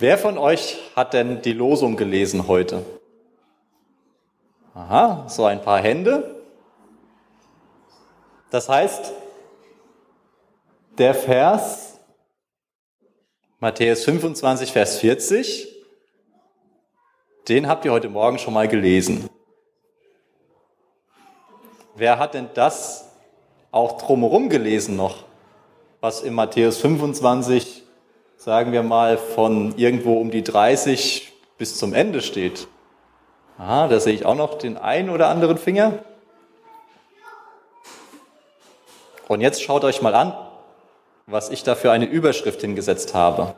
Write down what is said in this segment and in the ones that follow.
Wer von euch hat denn die Losung gelesen heute? Aha, so ein paar Hände. Das heißt, der Vers Matthäus 25, Vers 40, den habt ihr heute Morgen schon mal gelesen. Wer hat denn das auch drumherum gelesen noch, was in Matthäus 25, sagen wir mal, von irgendwo um die 30 bis zum Ende steht? Aha, da sehe ich auch noch den einen oder anderen Finger. Und jetzt schaut euch mal an, was ich da für eine Überschrift hingesetzt habe.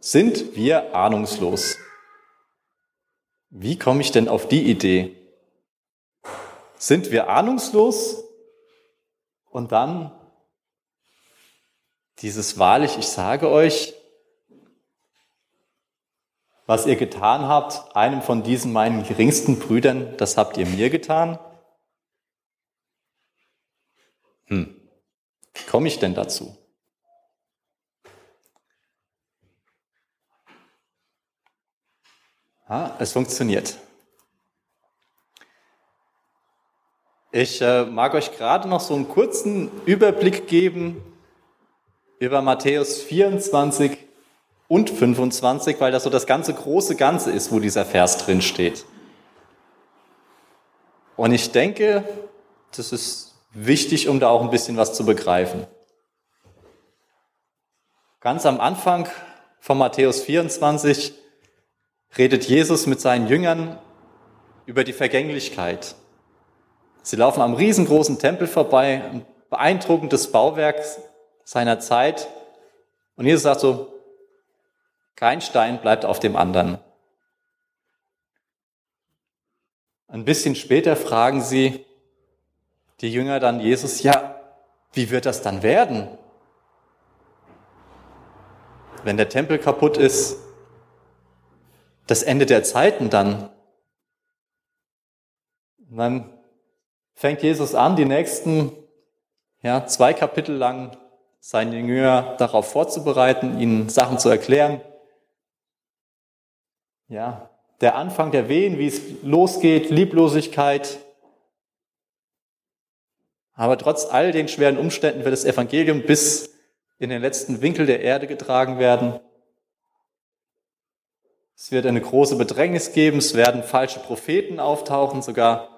Sind wir ahnungslos? Wie komme ich denn auf die Idee? Sind wir ahnungslos? Und dann dieses wahrlich, ich sage euch, was ihr getan habt, einem von diesen meinen geringsten Brüdern, das habt ihr mir getan? Hm, wie komme ich denn dazu? Ah, es funktioniert. Ich äh, mag euch gerade noch so einen kurzen Überblick geben über Matthäus 24 und 25, weil das so das ganze große Ganze ist, wo dieser Vers drin steht. Und ich denke, das ist wichtig, um da auch ein bisschen was zu begreifen. Ganz am Anfang von Matthäus 24 redet Jesus mit seinen Jüngern über die Vergänglichkeit. Sie laufen am riesengroßen Tempel vorbei, ein beeindruckendes Bauwerk seiner Zeit. Und Jesus sagt so, kein Stein bleibt auf dem anderen. Ein bisschen später fragen sie die Jünger dann Jesus, ja, wie wird das dann werden? Wenn der Tempel kaputt ist, das Ende der Zeiten dann. Und dann fängt Jesus an, die nächsten ja, zwei Kapitel lang seine Jünger darauf vorzubereiten, ihnen Sachen zu erklären. Ja, der Anfang der Wehen, wie es losgeht, Lieblosigkeit. Aber trotz all den schweren Umständen wird das Evangelium bis in den letzten Winkel der Erde getragen werden. Es wird eine große Bedrängnis geben, es werden falsche Propheten auftauchen, sogar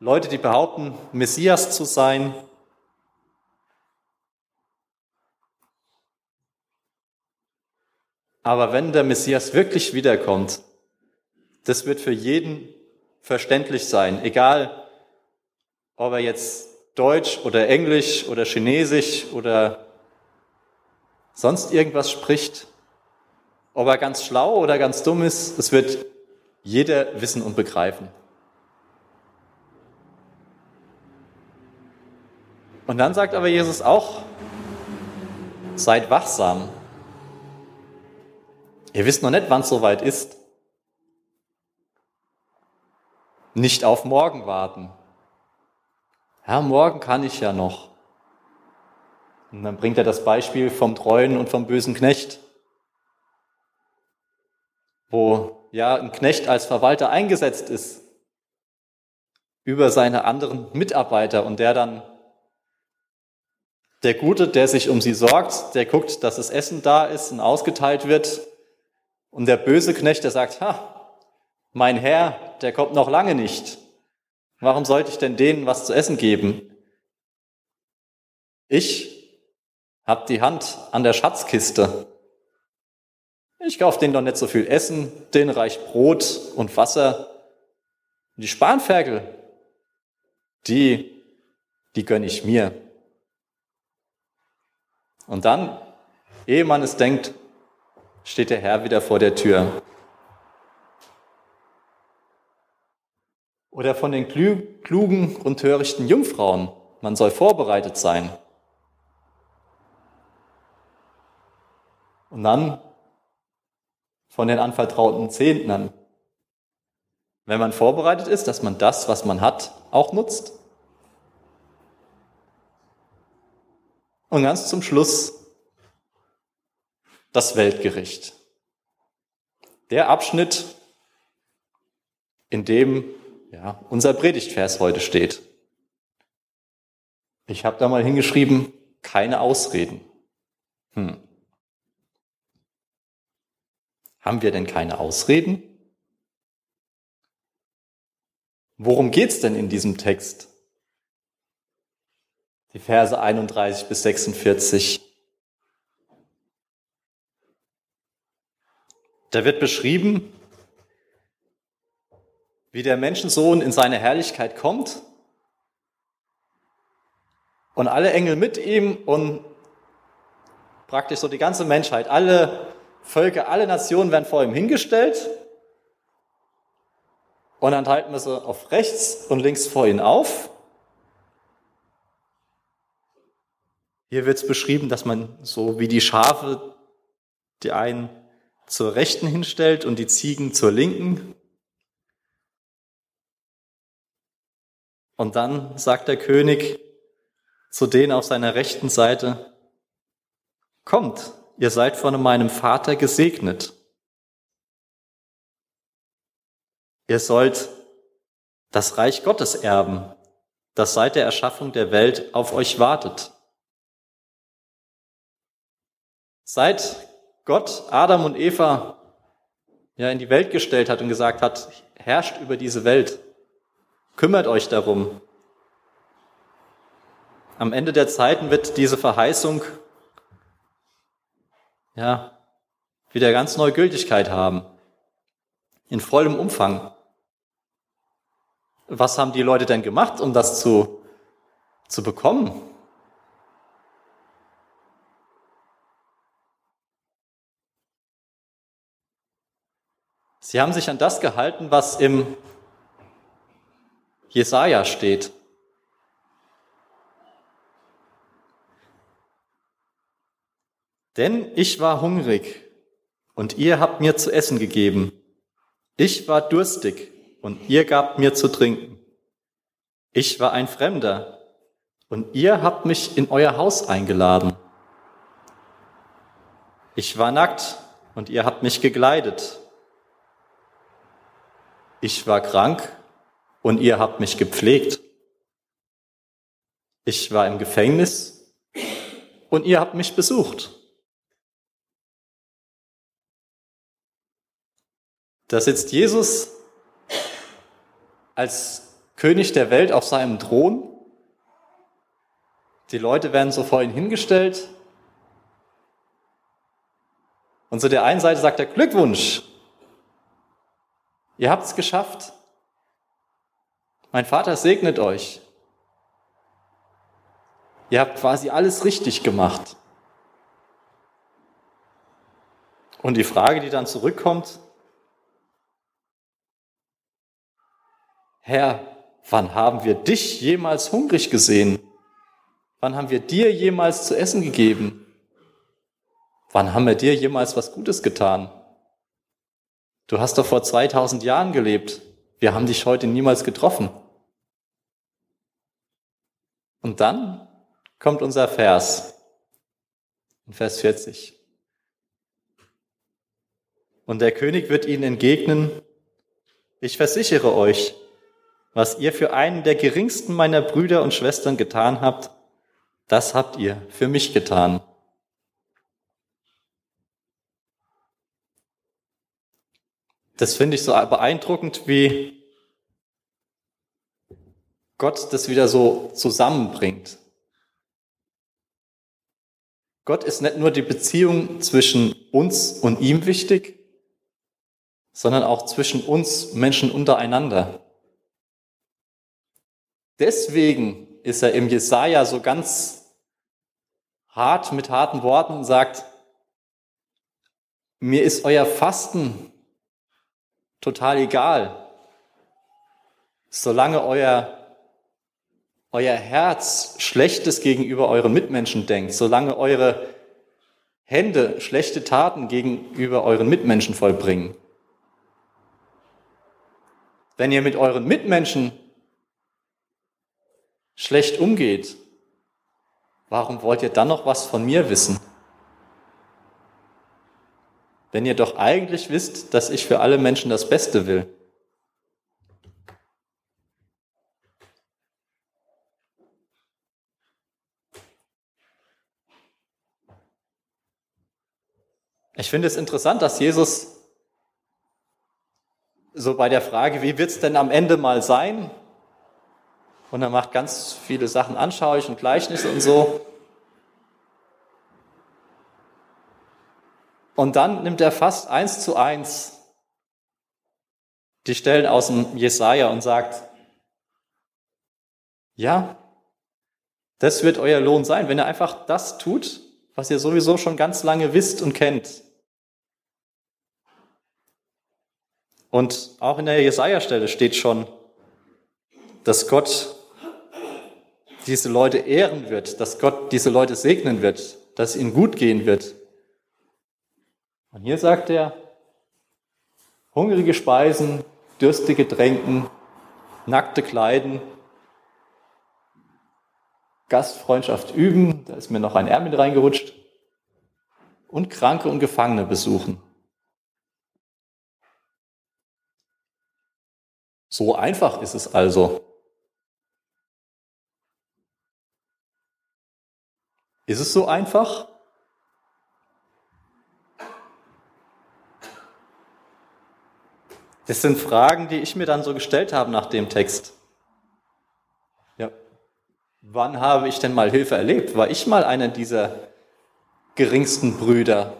Leute, die behaupten, Messias zu sein. Aber wenn der Messias wirklich wiederkommt, das wird für jeden verständlich sein, egal ob er jetzt Deutsch oder Englisch oder Chinesisch oder sonst irgendwas spricht. Ob er ganz schlau oder ganz dumm ist, das wird jeder wissen und begreifen. Und dann sagt aber Jesus auch, seid wachsam. Ihr wisst noch nicht, wann es soweit ist. Nicht auf morgen warten. Ja, morgen kann ich ja noch. Und dann bringt er das Beispiel vom treuen und vom bösen Knecht wo ja ein Knecht als Verwalter eingesetzt ist über seine anderen Mitarbeiter und der dann der Gute, der sich um sie sorgt, der guckt, dass das Essen da ist und ausgeteilt wird und der böse Knecht, der sagt, ha, mein Herr, der kommt noch lange nicht. Warum sollte ich denn denen was zu essen geben? Ich habe die Hand an der Schatzkiste ich kaufe denen doch nicht so viel Essen, denen reicht Brot und Wasser. Und die Spanferkel, die, die gönne ich mir. Und dann, ehe man es denkt, steht der Herr wieder vor der Tür. Oder von den klugen und törichten Jungfrauen, man soll vorbereitet sein. Und dann von den anvertrauten Zehntnern. Wenn man vorbereitet ist, dass man das, was man hat, auch nutzt. Und ganz zum Schluss das Weltgericht. Der Abschnitt, in dem ja, unser Predigtvers heute steht. Ich habe da mal hingeschrieben, keine Ausreden. Hm. Haben wir denn keine Ausreden? Worum geht's denn in diesem Text? Die Verse 31 bis 46. Da wird beschrieben, wie der Menschensohn in seine Herrlichkeit kommt und alle Engel mit ihm und praktisch so die ganze Menschheit, alle Völker, alle Nationen werden vor ihm hingestellt und dann halten wir sie auf rechts und links vor ihn auf. Hier wird es beschrieben, dass man so wie die Schafe die einen zur rechten hinstellt und die Ziegen zur linken. Und dann sagt der König zu denen auf seiner rechten Seite, kommt, ihr seid von meinem Vater gesegnet. Ihr sollt das Reich Gottes erben, das seit der Erschaffung der Welt auf euch wartet. Seit Gott Adam und Eva ja in die Welt gestellt hat und gesagt hat, herrscht über diese Welt, Kümmert euch darum. Am Ende der Zeiten wird diese Verheißung ja, wieder ganz neue Gültigkeit haben. In vollem Umfang. Was haben die Leute denn gemacht, um das zu, zu bekommen? Sie haben sich an das gehalten, was im Jesaja steht. Denn ich war hungrig und ihr habt mir zu essen gegeben. Ich war durstig und ihr gabt mir zu trinken. Ich war ein Fremder und ihr habt mich in euer Haus eingeladen. Ich war nackt und ihr habt mich gekleidet. Ich war krank und ihr habt mich gepflegt. Ich war im Gefängnis und ihr habt mich besucht. Da sitzt Jesus als König der Welt auf seinem Thron. Die Leute werden so vor ihn hingestellt. Und zu der einen Seite sagt er Glückwunsch. Ihr habt es geschafft. Mein Vater segnet euch. Ihr habt quasi alles richtig gemacht. Und die Frage, die dann zurückkommt, Herr, wann haben wir dich jemals hungrig gesehen? Wann haben wir dir jemals zu essen gegeben? Wann haben wir dir jemals was Gutes getan? Du hast doch vor 2000 Jahren gelebt. Wir haben dich heute niemals getroffen. Und dann kommt unser Vers, Vers 40. Und der König wird ihnen entgegnen, ich versichere euch, was ihr für einen der geringsten meiner Brüder und Schwestern getan habt, das habt ihr für mich getan. Das finde ich so beeindruckend, wie Gott das wieder so zusammenbringt. Gott ist nicht nur die Beziehung zwischen uns und ihm wichtig, sondern auch zwischen uns Menschen untereinander. Deswegen ist er im Jesaja so ganz hart mit harten Worten und sagt, mir ist euer Fasten total egal. Solange euer, euer Herz Schlechtes gegenüber euren Mitmenschen denkt, solange eure Hände schlechte Taten gegenüber euren Mitmenschen vollbringen. Wenn ihr mit euren Mitmenschen schlecht umgeht, warum wollt ihr dann noch was von mir wissen? Wenn ihr doch eigentlich wisst, dass ich für alle Menschen das Beste will? Ich finde es interessant, dass Jesus so bei der Frage, wie wird es denn am Ende mal sein? Und er macht ganz viele Sachen anschaulich und Gleichnisse und so. Und dann nimmt er fast eins zu eins die Stellen aus dem Jesaja und sagt, ja, das wird euer Lohn sein, wenn ihr einfach das tut, was ihr sowieso schon ganz lange wisst und kennt. Und auch in der Jesaja-Stelle steht schon, dass Gott diese Leute ehren wird, dass Gott diese Leute segnen wird, dass es ihnen gut gehen wird. Und hier sagt er, hungrige Speisen, dürstige Tränken, nackte Kleiden, Gastfreundschaft üben, da ist mir noch ein Ärmel reingerutscht, und Kranke und Gefangene besuchen. So einfach ist es also. Ist es so einfach? Das sind Fragen, die ich mir dann so gestellt habe nach dem Text. Ja, wann habe ich denn mal Hilfe erlebt? War ich mal einer dieser geringsten Brüder?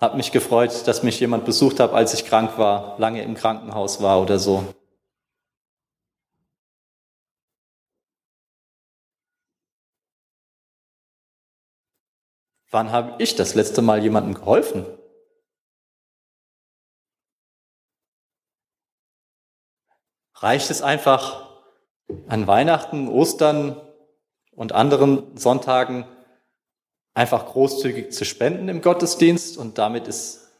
Hab mich gefreut, dass mich jemand besucht hat, als ich krank war, lange im Krankenhaus war oder so. Wann habe ich das letzte Mal jemandem geholfen? Reicht es einfach an Weihnachten, Ostern und anderen Sonntagen einfach großzügig zu spenden im Gottesdienst und damit ist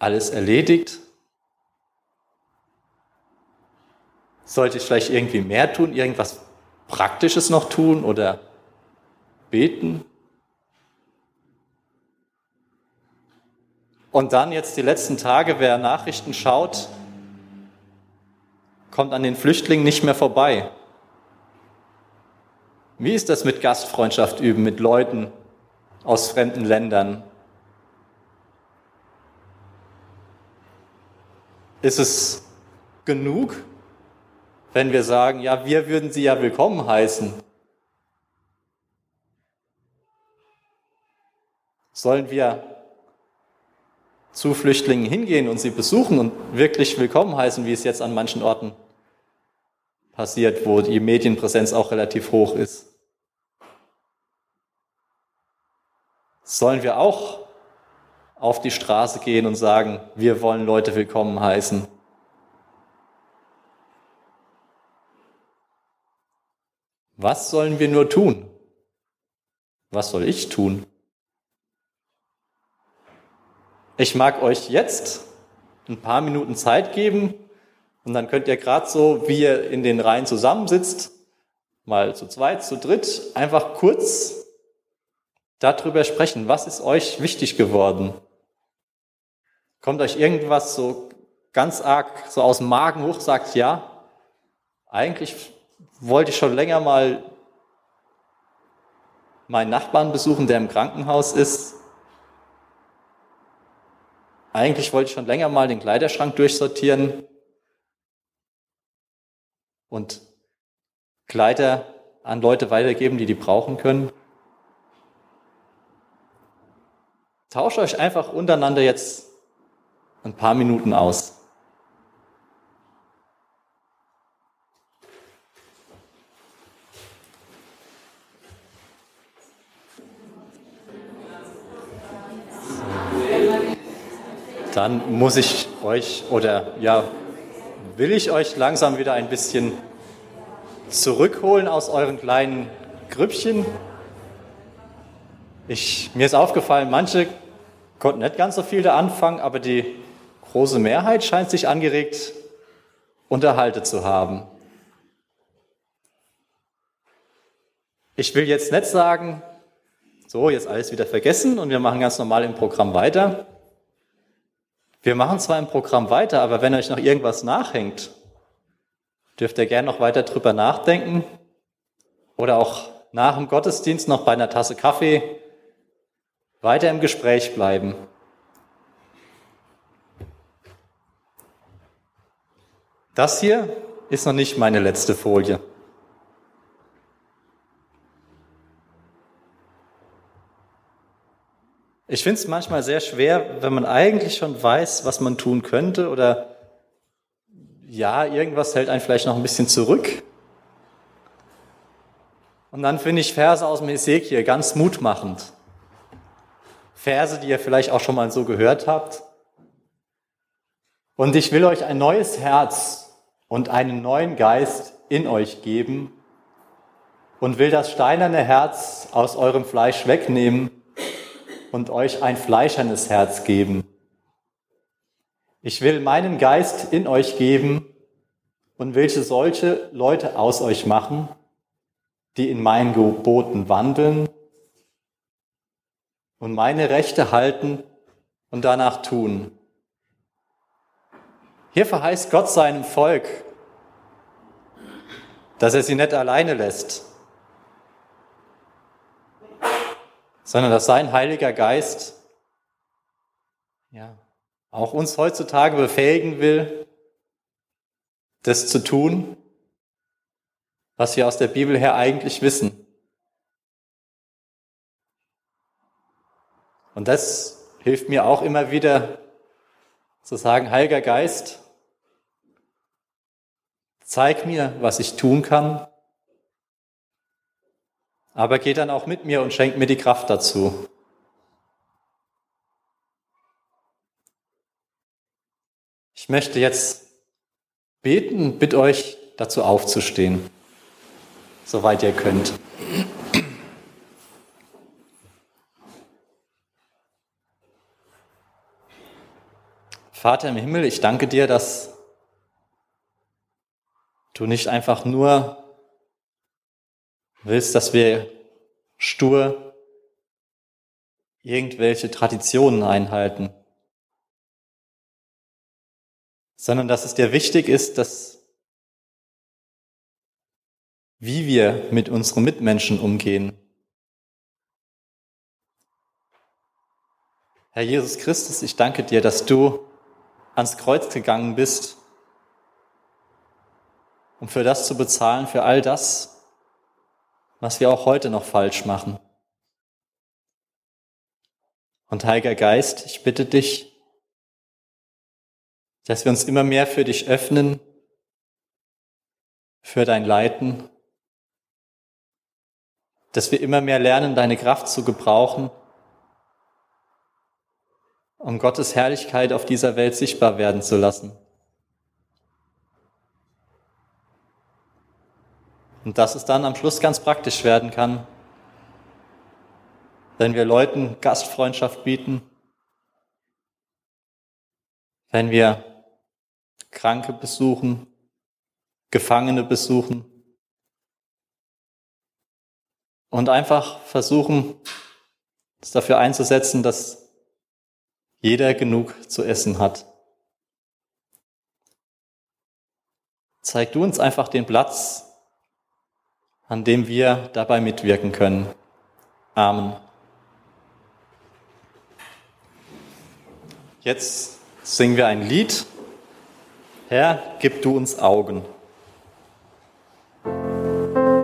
alles erledigt? Sollte ich vielleicht irgendwie mehr tun, irgendwas Praktisches noch tun oder beten? Und dann jetzt die letzten Tage, wer Nachrichten schaut, kommt an den Flüchtlingen nicht mehr vorbei. Wie ist das mit Gastfreundschaft üben mit Leuten aus fremden Ländern? Ist es genug, wenn wir sagen, ja, wir würden sie ja willkommen heißen? Sollen wir zu Flüchtlingen hingehen und sie besuchen und wirklich willkommen heißen, wie es jetzt an manchen Orten passiert, wo die Medienpräsenz auch relativ hoch ist. Sollen wir auch auf die Straße gehen und sagen, wir wollen Leute willkommen heißen? Was sollen wir nur tun? Was soll ich tun? Ich mag euch jetzt ein paar Minuten Zeit geben, und dann könnt ihr gerade so, wie ihr in den Reihen zusammensitzt, mal zu zweit, zu dritt, einfach kurz darüber sprechen. Was ist euch wichtig geworden? Kommt euch irgendwas so ganz arg so aus dem Magen hoch, sagt ja, eigentlich wollte ich schon länger mal meinen Nachbarn besuchen, der im Krankenhaus ist. Eigentlich wollte ich schon länger mal den Kleiderschrank durchsortieren und Kleider an Leute weitergeben, die die brauchen können. Tauscht euch einfach untereinander jetzt ein paar Minuten aus. Dann muss ich euch oder ja, will ich euch langsam wieder ein bisschen zurückholen aus euren kleinen Grüppchen. Ich, mir ist aufgefallen, manche konnten nicht ganz so viel da anfangen, aber die große Mehrheit scheint sich angeregt Unterhalte zu haben. Ich will jetzt nicht sagen, so, jetzt alles wieder vergessen und wir machen ganz normal im Programm weiter. Wir machen zwar im Programm weiter, aber wenn euch noch irgendwas nachhängt, dürft ihr gerne noch weiter drüber nachdenken oder auch nach dem Gottesdienst noch bei einer Tasse Kaffee weiter im Gespräch bleiben. Das hier ist noch nicht meine letzte Folie. Ich finde es manchmal sehr schwer, wenn man eigentlich schon weiß, was man tun könnte oder ja, irgendwas hält einen vielleicht noch ein bisschen zurück. Und dann finde ich Verse aus dem Ezekiel ganz mutmachend. Verse, die ihr vielleicht auch schon mal so gehört habt. Und ich will euch ein neues Herz und einen neuen Geist in euch geben und will das steinerne Herz aus eurem Fleisch wegnehmen und euch ein fleischernes Herz geben. Ich will meinen Geist in euch geben und welche solche Leute aus euch machen, die in meinen Geboten wandeln und meine Rechte halten und danach tun. Hier verheißt Gott seinem Volk, dass er sie nicht alleine lässt, sondern dass sein Heiliger Geist ja, auch uns heutzutage befähigen will, das zu tun, was wir aus der Bibel her eigentlich wissen. Und das hilft mir auch immer wieder zu sagen, Heiliger Geist, zeig mir, was ich tun kann, aber geht dann auch mit mir und schenkt mir die Kraft dazu. Ich möchte jetzt beten, bitte euch dazu aufzustehen, soweit ihr könnt. Vater im Himmel, ich danke dir, dass du nicht einfach nur willst, dass wir stur irgendwelche Traditionen einhalten, sondern dass es dir wichtig ist, dass wie wir mit unseren Mitmenschen umgehen. Herr Jesus Christus, ich danke dir, dass du ans Kreuz gegangen bist, um für das zu bezahlen, für all das, was wir auch heute noch falsch machen. Und Heiliger Geist, ich bitte dich, dass wir uns immer mehr für dich öffnen, für dein Leiten, dass wir immer mehr lernen, deine Kraft zu gebrauchen, um Gottes Herrlichkeit auf dieser Welt sichtbar werden zu lassen. Und dass es dann am Schluss ganz praktisch werden kann, wenn wir Leuten Gastfreundschaft bieten, wenn wir Kranke besuchen, Gefangene besuchen und einfach versuchen, es dafür einzusetzen, dass jeder genug zu essen hat. Zeig du uns einfach den Platz, an dem wir dabei mitwirken können. Amen. Jetzt singen wir ein Lied. Herr, gib du uns Augen.